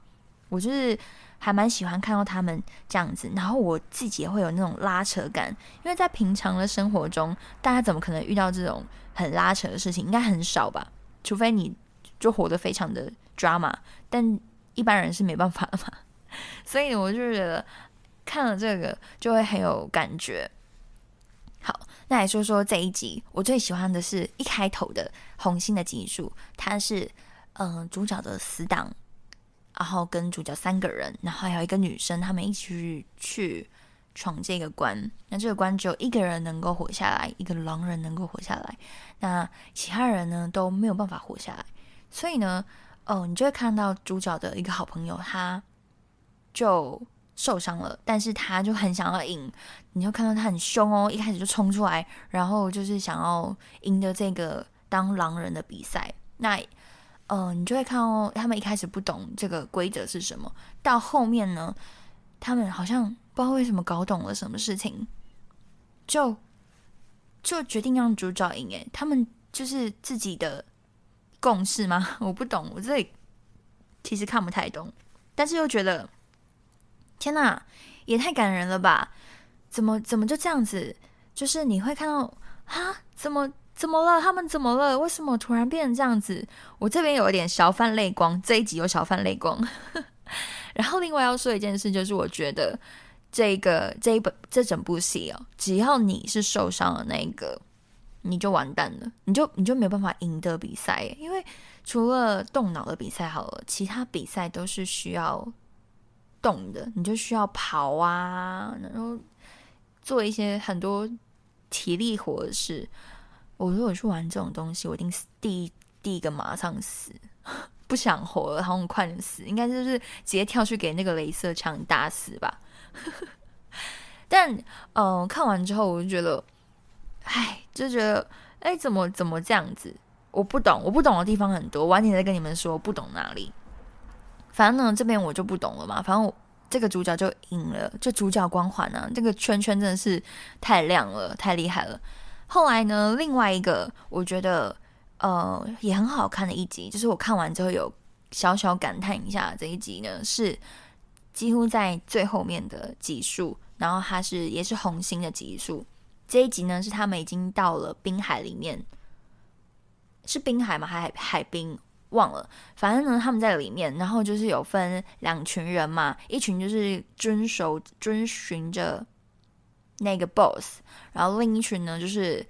我就是还蛮喜欢看到他们这样子，然后我自己也会有那种拉扯感，因为在平常的生活中，大家怎么可能遇到这种很拉扯的事情？应该很少吧，除非你就活得非常的 drama，但一般人是没办法的嘛。所以我就觉得看了这个就会很有感觉。好，那来说说这一集，我最喜欢的是一开头的红心的集数，它是嗯、主角的死党，然后跟主角三个人，然后还有一个女生，他们一起去去闯这个关。那这个关只有一个人能够活下来，一个狼人能够活下来，那其他人呢都没有办法活下来。所以呢，哦、你就会看到主角的一个好朋友，他就。受伤了，但是他就很想要赢，你就看到他很凶哦，一开始就冲出来，然后就是想要赢得这个当狼人的比赛。那，呃，你就会看到他们一开始不懂这个规则是什么，到后面呢，他们好像不知道为什么搞懂了什么事情，就就决定让主角赢。诶，他们就是自己的共识吗？我不懂，我这里其实看不太懂，但是又觉得。天呐，也太感人了吧！怎么怎么就这样子？就是你会看到啊，怎么怎么了？他们怎么了？为什么突然变成这样子？我这边有一点小泛泪光，这一集有小泛泪光。然后另外要说一件事，就是我觉得这个这一本这整部戏哦，只要你是受伤的那一个，你就完蛋了，你就你就没有办法赢得比赛，因为除了动脑的比赛好了，其他比赛都是需要。动的，你就需要跑啊，然后做一些很多体力活的事。我如果去玩这种东西，我一定是第一第一个马上死，不想活了，好快点死。应该就是直接跳去给那个镭射枪打死吧。但嗯、呃，看完之后我就觉得，哎，就觉得哎，怎么怎么这样子？我不懂，我不懂的地方很多。晚点再跟你们说，不懂哪里。反正呢，这边我就不懂了嘛。反正我这个主角就赢了，就主角光环啊，这个圈圈真的是太亮了，太厉害了。后来呢，另外一个我觉得呃也很好看的一集，就是我看完之后有小小感叹一下。这一集呢是几乎在最后面的集数，然后它是也是红心的集数。这一集呢是他们已经到了滨海里面，是滨海吗？还海海滨？忘了，反正呢，他们在里面，然后就是有分两群人嘛，一群就是遵守、遵循着那个 boss，然后另一群呢就是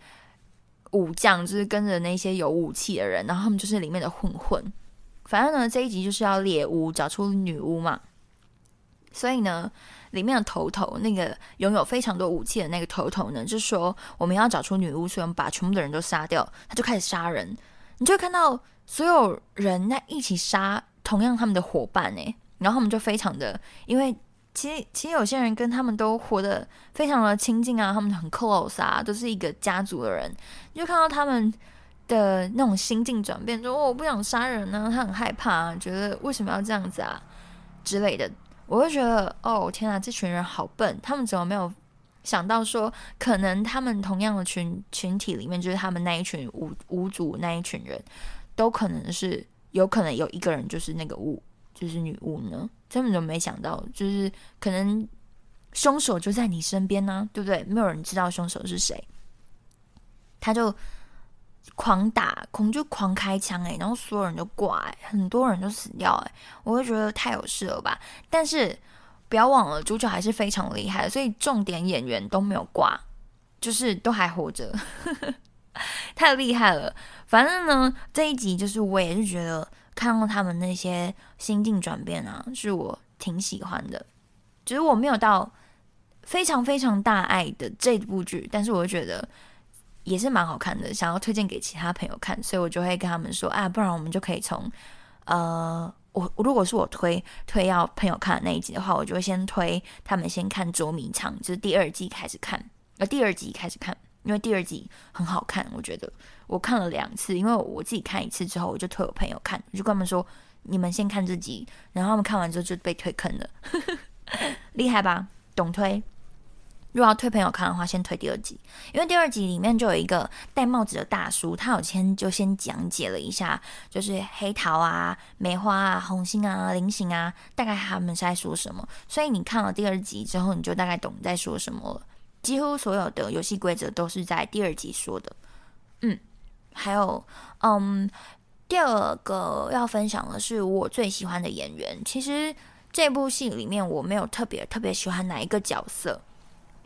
武将，就是跟着那些有武器的人，然后他们就是里面的混混。反正呢，这一集就是要猎巫，找出女巫嘛，所以呢，里面的头头那个拥有非常多武器的那个头头呢，就说我们要找出女巫，所以我们把全部的人都杀掉，他就开始杀人，你就看到。所有人在一起杀同样他们的伙伴呢，然后他们就非常的，因为其实其实有些人跟他们都活得非常的亲近啊，他们很 close 啊，都是一个家族的人，你就看到他们的那种心境转变，说哦，我不想杀人呢，他很害怕啊，觉得为什么要这样子啊之类的，我会觉得哦天啊，这群人好笨，他们怎么没有想到说，可能他们同样的群群体里面，就是他们那一群巫巫族那一群人。都可能是有可能有一个人就是那个巫，就是女巫呢，根本就没想到，就是可能凶手就在你身边呢，对不对？没有人知道凶手是谁，他就狂打，狂就狂开枪哎，然后所有人都挂哎，很多人都死掉哎，我会觉得太有事了吧？但是不要忘了，主角还是非常厉害，所以重点演员都没有挂，就是都还活着，太厉害了。反正呢，这一集就是我也是觉得看到他们那些心境转变啊，是我挺喜欢的。只是我没有到非常非常大爱的这部剧，但是我觉得。也是蛮好看的，想要推荐给其他朋友看，所以我就会跟他们说啊，不然我们就可以从，呃，我如果是我推推要朋友看的那一集的话，我就会先推他们先看捉迷藏，就是第二季开始看，呃，第二集开始看，因为第二集很好看，我觉得我看了两次，因为我自己看一次之后，我就推我朋友看，我就跟他们说，你们先看这集，然后他们看完之后就被推坑了，厉害吧？懂推。如果要推朋友看的话，先推第二集，因为第二集里面就有一个戴帽子的大叔，他有先就先讲解了一下，就是黑桃啊、梅花啊、红心啊、菱形啊，大概他们是在说什么。所以你看了第二集之后，你就大概懂在说什么了。几乎所有的游戏规则都是在第二集说的。嗯，还有，嗯，第二个要分享的是我最喜欢的演员。其实这部戏里面我没有特别特别喜欢哪一个角色。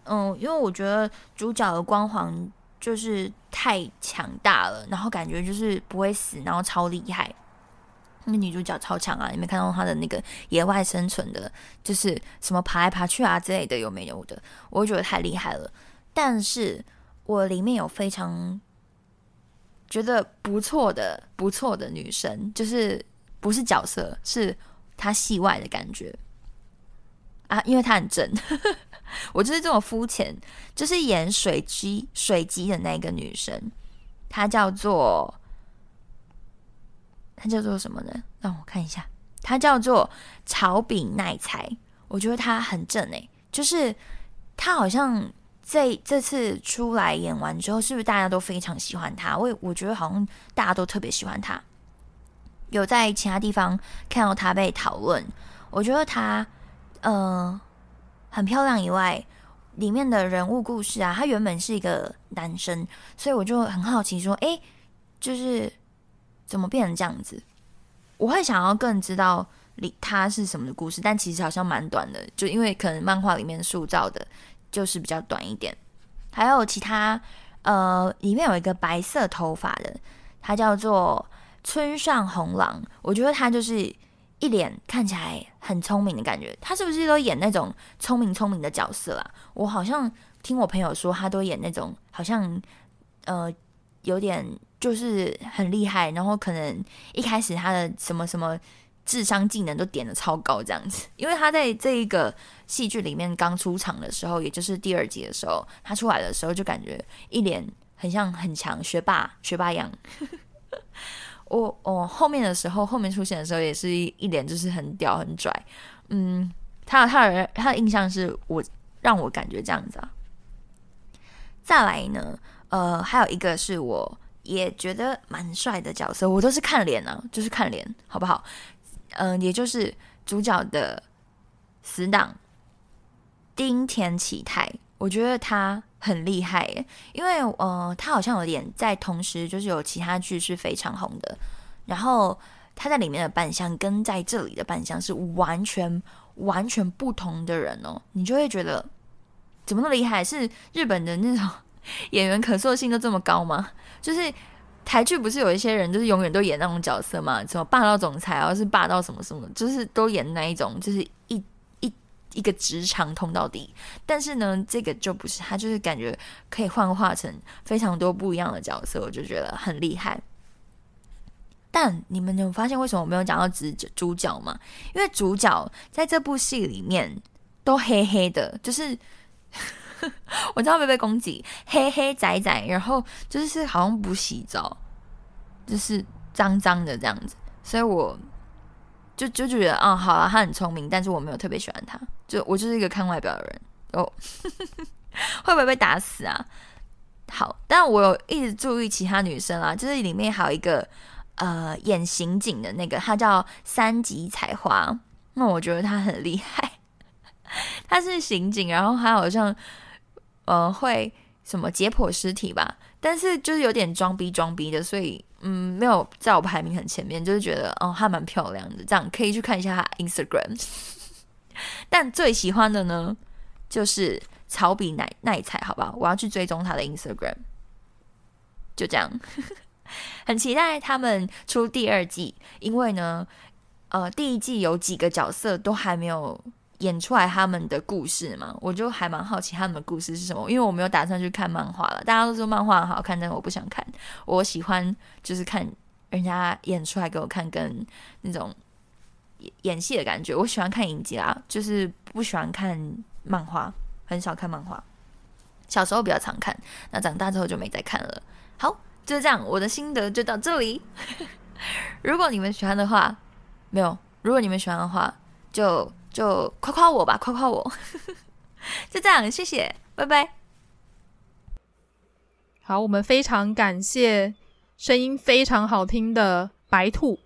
嗯，因为我觉得主角的光环就是太强大了，然后感觉就是不会死，然后超厉害。那女主角超强啊！你没看到她的那个野外生存的，就是什么爬来爬去啊之类的，有没有的？我觉得太厉害了。但是我里面有非常觉得不错的、不错的女生，就是不是角色，是她戏外的感觉啊，因为她很正。我就是这么肤浅，就是演水鸡水鸡的那个女生，她叫做她叫做什么呢？让我看一下，她叫做草比奈才。我觉得她很正诶、欸，就是她好像这这次出来演完之后，是不是大家都非常喜欢她？我我觉得好像大家都特别喜欢她，有在其他地方看到她被讨论。我觉得她，呃。很漂亮以外，里面的人物故事啊，他原本是一个男生，所以我就很好奇说，诶，就是怎么变成这样子？我会想要更知道里他是什么的故事，但其实好像蛮短的，就因为可能漫画里面塑造的就是比较短一点。还有其他，呃，里面有一个白色头发的，他叫做村上红郎，我觉得他就是。一脸看起来很聪明的感觉，他是不是都演那种聪明聪明的角色啊？我好像听我朋友说，他都演那种好像呃有点就是很厉害，然后可能一开始他的什么什么智商技能都点得超高这样子。因为他在这一个戏剧里面刚出场的时候，也就是第二集的时候，他出来的时候就感觉一脸很像很强学霸学霸样。我我后面的时候，后面出现的时候也是一一脸就是很屌很拽，嗯，他他的他的印象是我让我感觉这样子啊。再来呢，呃，还有一个是我也觉得蛮帅的角色，我都是看脸啊，就是看脸，好不好？嗯、也就是主角的死党丁田启太，我觉得他。很厉害耶，因为呃，他好像有点在同时，就是有其他剧是非常红的，然后他在里面的扮相跟在这里的扮相是完全完全不同的人哦，你就会觉得怎么那么厉害？是日本的那种 演员可塑性都这么高吗？就是台剧不是有一些人就是永远都演那种角色嘛，什么霸道总裁，或是霸道什么什么，就是都演那一种，就是一。个职场通到底，但是呢，这个就不是他，就是感觉可以幻化成非常多不一样的角色，我就觉得很厉害。但你们有发现为什么我没有讲到主主角吗？因为主角在这部戏里面都黑黑的，就是 我知道会被攻击，黑黑仔仔，然后就是好像不洗澡，就是脏脏的这样子，所以我。就就觉得啊、好了，他很聪明，但是我没有特别喜欢他。就我就是一个看外表的人哦，会不会被打死啊？好，但我有一直注意其他女生啊，就是里面还有一个呃演刑警的那个，她叫三级彩花，那我觉得她很厉害，她是刑警，然后她好像呃会什么解剖尸体吧，但是就是有点装逼装逼的，所以嗯，没有在我排名很前面，就是觉得哦，她蛮漂亮的，这样可以去看一下她 Instagram。但最喜欢的呢，就是草比奈奈彩，好吧，我要去追踪她的 Instagram。就这样，很期待他们出第二季，因为呢，呃，第一季有几个角色都还没有演出来他们的故事嘛，我就还蛮好奇他们的故事是什么，因为我没有打算去看漫画了。大家都说漫画很好看，但我不想看，我喜欢就是看人家演出来给我看，跟那种演戏的感觉。我喜欢看影集啦，就是不喜欢看漫画，很少看漫画。小时候比较常看，那长大之后就没再看了。好，就是这样，我的心得就到这里。如果你们喜欢的话，没有；如果你们喜欢的话，就就夸夸我吧，夸夸我。就这样，谢谢，拜拜。好，我们非常感谢声音非常好听的白兔，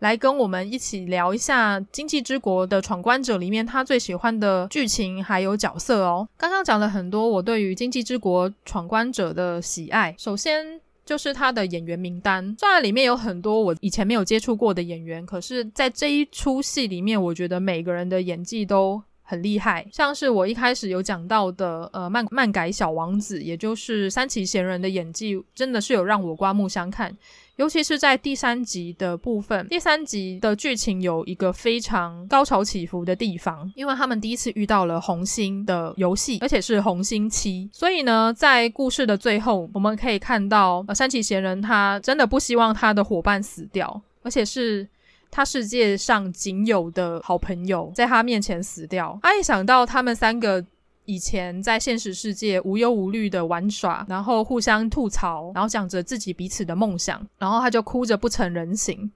来跟我们一起聊一下《经济之国的闯关者》里面他最喜欢的剧情还有角色哦。刚刚讲了很多我对于《经济之国闯关者》的喜爱，首先就是他的演员名单，虽然里面有很多我以前没有接触过的演员，可是在这一出戏里面，我觉得每个人的演技都很厉害。像是我一开始有讲到的，呃，漫漫改小王子，也就是三崎贤人的演技，真的是有让我刮目相看。尤其是在第三集的部分，第三集的剧情有一个非常高潮起伏的地方，因为他们第一次遇到了红心的游戏，而且是红心七，所以呢，在故事的最后，我们可以看到，呃，山崎贤人他真的不希望他的伙伴死掉，而且是他世界上仅有的好朋友在他面前死掉。他，一想到他们三个。以前在现实世界无忧无虑的玩耍，然后互相吐槽，然后讲着自己彼此的梦想，然后他就哭着不成人形，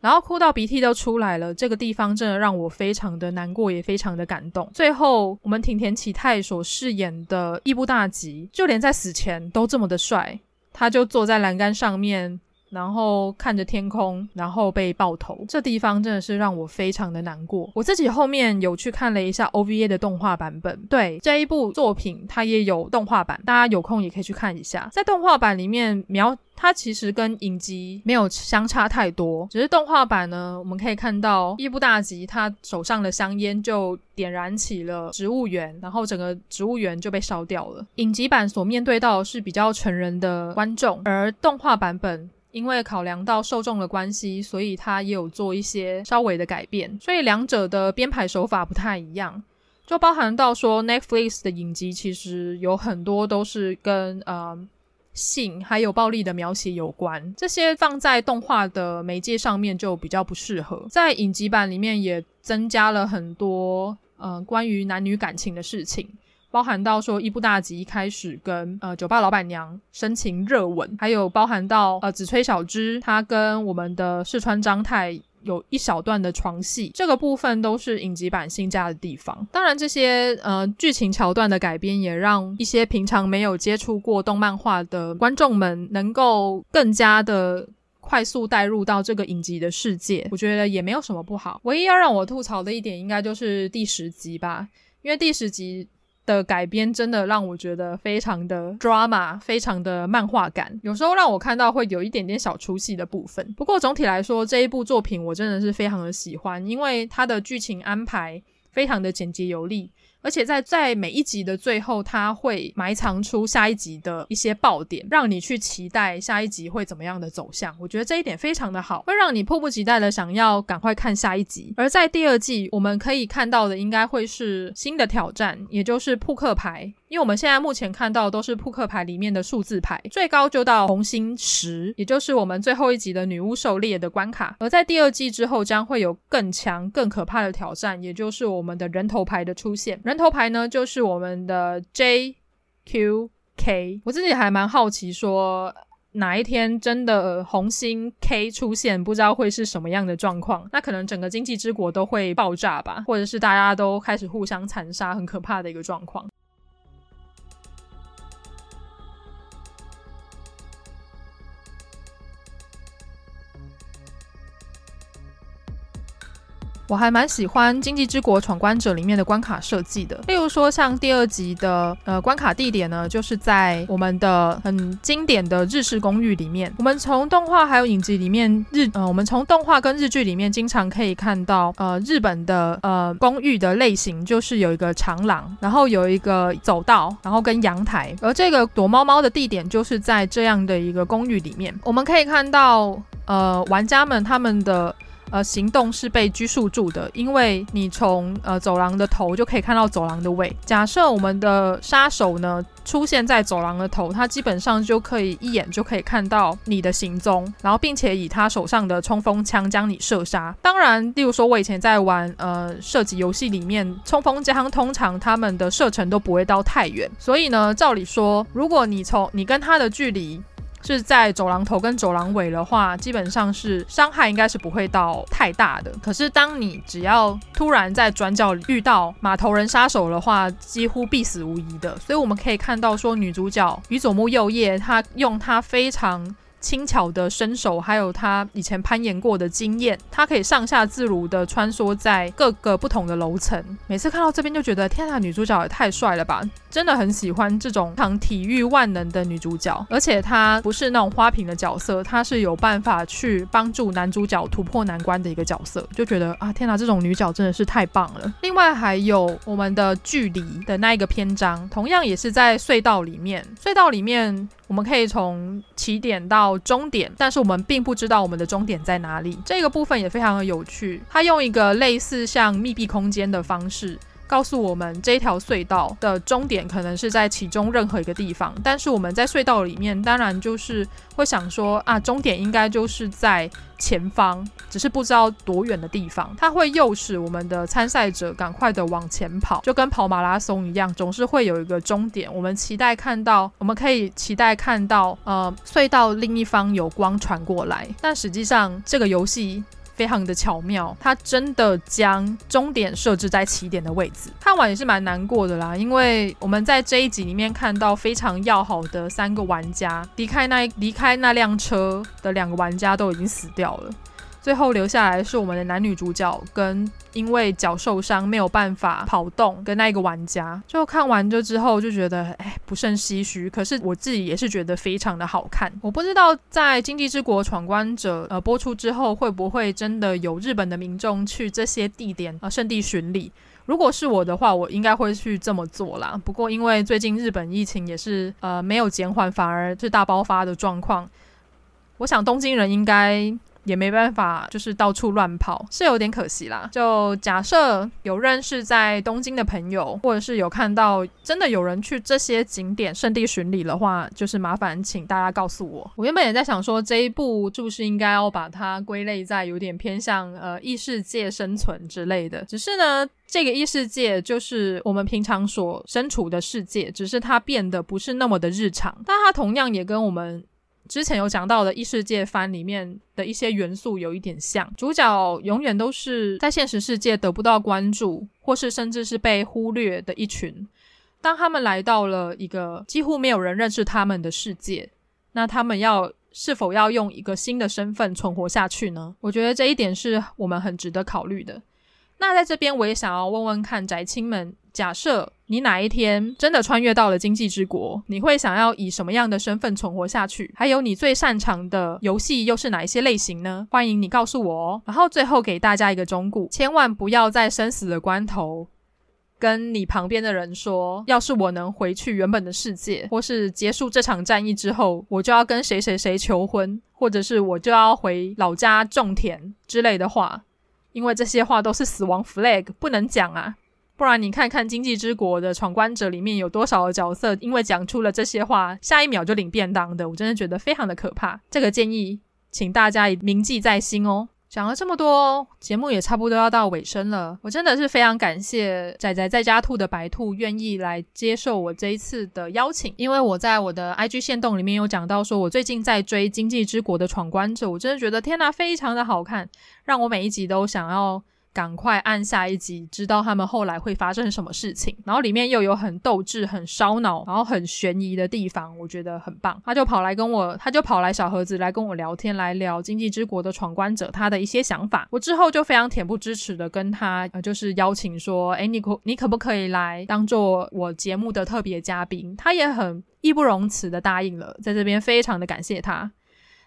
然后哭到鼻涕都出来了。这个地方真的让我非常的难过，也非常的感动。最后，我们町田启太所饰演的伊布大吉，就连在死前都这么的帅，他就坐在栏杆上面。然后看着天空，然后被爆头，这地方真的是让我非常的难过。我自己后面有去看了一下 OVA 的动画版本，对，这一部作品它也有动画版，大家有空也可以去看一下。在动画版里面，描它其实跟影集没有相差太多，只是动画版呢，我们可以看到伊布大吉他手上的香烟就点燃起了植物园，然后整个植物园就被烧掉了。影集版所面对到是比较成人的观众，而动画版本。因为考量到受众的关系，所以他也有做一些稍微的改变，所以两者的编排手法不太一样，就包含到说 Netflix 的影集其实有很多都是跟呃性还有暴力的描写有关，这些放在动画的媒介上面就比较不适合，在影集版里面也增加了很多呃关于男女感情的事情。包含到说伊布大吉一开始跟呃酒吧老板娘深情热吻，还有包含到呃紫吹小枝他跟我们的四川张太有一小段的床戏，这个部分都是影集版新加的地方。当然，这些呃剧情桥段的改编也让一些平常没有接触过动漫画的观众们能够更加的快速带入到这个影集的世界。我觉得也没有什么不好。唯一要让我吐槽的一点，应该就是第十集吧，因为第十集。的改编真的让我觉得非常的 drama，非常的漫画感，有时候让我看到会有一点点小出戏的部分。不过总体来说，这一部作品我真的是非常的喜欢，因为它的剧情安排非常的简洁有力。而且在在每一集的最后，它会埋藏出下一集的一些爆点，让你去期待下一集会怎么样的走向。我觉得这一点非常的好，会让你迫不及待的想要赶快看下一集。而在第二季，我们可以看到的应该会是新的挑战，也就是扑克牌。因为我们现在目前看到都是扑克牌里面的数字牌，最高就到红心十，也就是我们最后一集的女巫狩猎的关卡。而在第二季之后，将会有更强、更可怕的挑战，也就是我们的人头牌的出现。人头牌呢，就是我们的 J、Q、K。我自己还蛮好奇，说哪一天真的红心 K 出现，不知道会是什么样的状况。那可能整个经济之国都会爆炸吧，或者是大家都开始互相残杀，很可怕的一个状况。我还蛮喜欢《经济之国闯关者》里面的关卡设计的，例如说像第二集的呃关卡地点呢，就是在我们的很经典的日式公寓里面。我们从动画还有影集里面日呃，我们从动画跟日剧里面经常可以看到呃日本的呃公寓的类型，就是有一个长廊，然后有一个走道，然后跟阳台。而这个躲猫猫的地点就是在这样的一个公寓里面，我们可以看到呃玩家们他们的。呃，行动是被拘束住的，因为你从呃走廊的头就可以看到走廊的尾。假设我们的杀手呢出现在走廊的头，他基本上就可以一眼就可以看到你的行踪，然后并且以他手上的冲锋枪将你射杀。当然，例如说我以前在玩呃射击游戏里面，冲锋枪通常他们的射程都不会到太远，所以呢，照理说，如果你从你跟他的距离。是在走廊头跟走廊尾的话，基本上是伤害应该是不会到太大的。可是当你只要突然在转角遇到马头人杀手的话，几乎必死无疑的。所以我们可以看到说，女主角宇佐木右叶，她用她非常。轻巧的身手，还有他以前攀岩过的经验，他可以上下自如地穿梭在各个不同的楼层。每次看到这边就觉得，天呐，女主角也太帅了吧！真的很喜欢这种常体育万能的女主角，而且她不是那种花瓶的角色，她是有办法去帮助男主角突破难关的一个角色，就觉得啊，天呐，这种女角真的是太棒了。另外还有我们的距离的那一个篇章，同样也是在隧道里面，隧道里面。我们可以从起点到终点，但是我们并不知道我们的终点在哪里。这个部分也非常的有趣，它用一个类似像密闭空间的方式。告诉我们这条隧道的终点可能是在其中任何一个地方，但是我们在隧道里面，当然就是会想说啊，终点应该就是在前方，只是不知道多远的地方。它会诱使我们的参赛者赶快的往前跑，就跟跑马拉松一样，总是会有一个终点。我们期待看到，我们可以期待看到，呃，隧道另一方有光传过来，但实际上这个游戏。非常的巧妙，他真的将终点设置在起点的位置。看完也是蛮难过的啦，因为我们在这一集里面看到非常要好的三个玩家离开那离开那辆车的两个玩家都已经死掉了。最后留下来是我们的男女主角跟因为脚受伤没有办法跑动跟那一个玩家。就看完这之后就觉得哎不胜唏嘘。可是我自己也是觉得非常的好看。我不知道在《今际之国闯关者》呃播出之后会不会真的有日本的民众去这些地点呃圣地巡礼。如果是我的话，我应该会去这么做啦。不过因为最近日本疫情也是呃没有减缓，反而是大爆发的状况。我想东京人应该。也没办法，就是到处乱跑，是有点可惜啦。就假设有认识在东京的朋友，或者是有看到真的有人去这些景点圣地巡礼的话，就是麻烦请大家告诉我。我原本也在想说，这一部是不是应该要把它归类在有点偏向呃异世界生存之类的。只是呢，这个异世界就是我们平常所身处的世界，只是它变得不是那么的日常，但它同样也跟我们。之前有讲到的异世界番里面的一些元素有一点像，主角永远都是在现实世界得不到关注，或是甚至是被忽略的一群。当他们来到了一个几乎没有人认识他们的世界，那他们要是否要用一个新的身份存活下去呢？我觉得这一点是我们很值得考虑的。那在这边我也想要问问看宅青们。假设你哪一天真的穿越到了经济之国，你会想要以什么样的身份存活下去？还有你最擅长的游戏又是哪一些类型呢？欢迎你告诉我哦。然后最后给大家一个忠告，千万不要在生死的关头跟你旁边的人说，要是我能回去原本的世界，或是结束这场战役之后，我就要跟谁谁谁求婚，或者是我就要回老家种田之类的话，因为这些话都是死亡 flag，不能讲啊。不然你看看《经济之国》的闯关者里面有多少的角色，因为讲出了这些话，下一秒就领便当的，我真的觉得非常的可怕。这个建议，请大家铭记在心哦。讲了这么多，节目也差不多要到尾声了。我真的是非常感谢仔仔在家兔的白兔愿意来接受我这一次的邀请，因为我在我的 IG 限动里面有讲到，说我最近在追《经济之国》的闯关者，我真的觉得天哪，非常的好看，让我每一集都想要。赶快按下一集，知道他们后来会发生什么事情。然后里面又有很斗志、很烧脑，然后很悬疑的地方，我觉得很棒。他就跑来跟我，他就跑来小盒子来跟我聊天，来聊《经济之国的闯关者》他的一些想法。我之后就非常恬不知耻的跟他，就是邀请说，哎，你可你可不可以来当做我节目的特别嘉宾？他也很义不容辞的答应了，在这边非常的感谢他。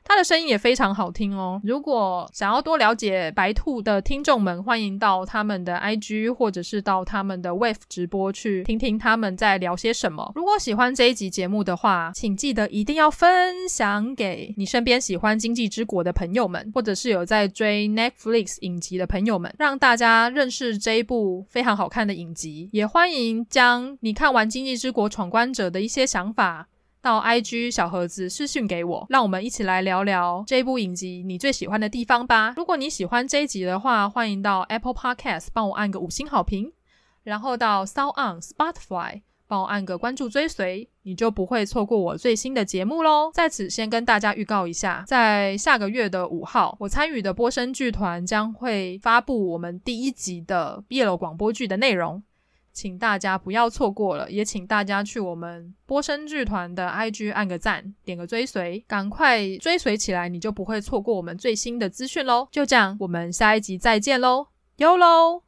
他的声音也非常好听哦。如果想要多了解白兔的听众们，欢迎到他们的 IG 或者是到他们的 Wave 直播去听听他们在聊些什么。如果喜欢这一集节目的话，请记得一定要分享给你身边喜欢《经济之国》的朋友们，或者是有在追 Netflix 影集的朋友们，让大家认识这一部非常好看的影集。也欢迎将你看完《经济之国闯关者》的一些想法。到 IG 小盒子私讯给我，让我们一起来聊聊这部影集你最喜欢的地方吧。如果你喜欢这一集的话，欢迎到 Apple Podcast 帮我按个五星好评，然后到 SoundOn Spotify 帮我按个关注追随，你就不会错过我最新的节目喽。在此先跟大家预告一下，在下个月的五号，我参与的波声剧团将会发布我们第一集的 BL 广播剧的内容。请大家不要错过了，也请大家去我们波生剧团的 IG 按个赞，点个追随，赶快追随起来，你就不会错过我们最新的资讯喽。就这样，我们下一集再见喽，哟喽。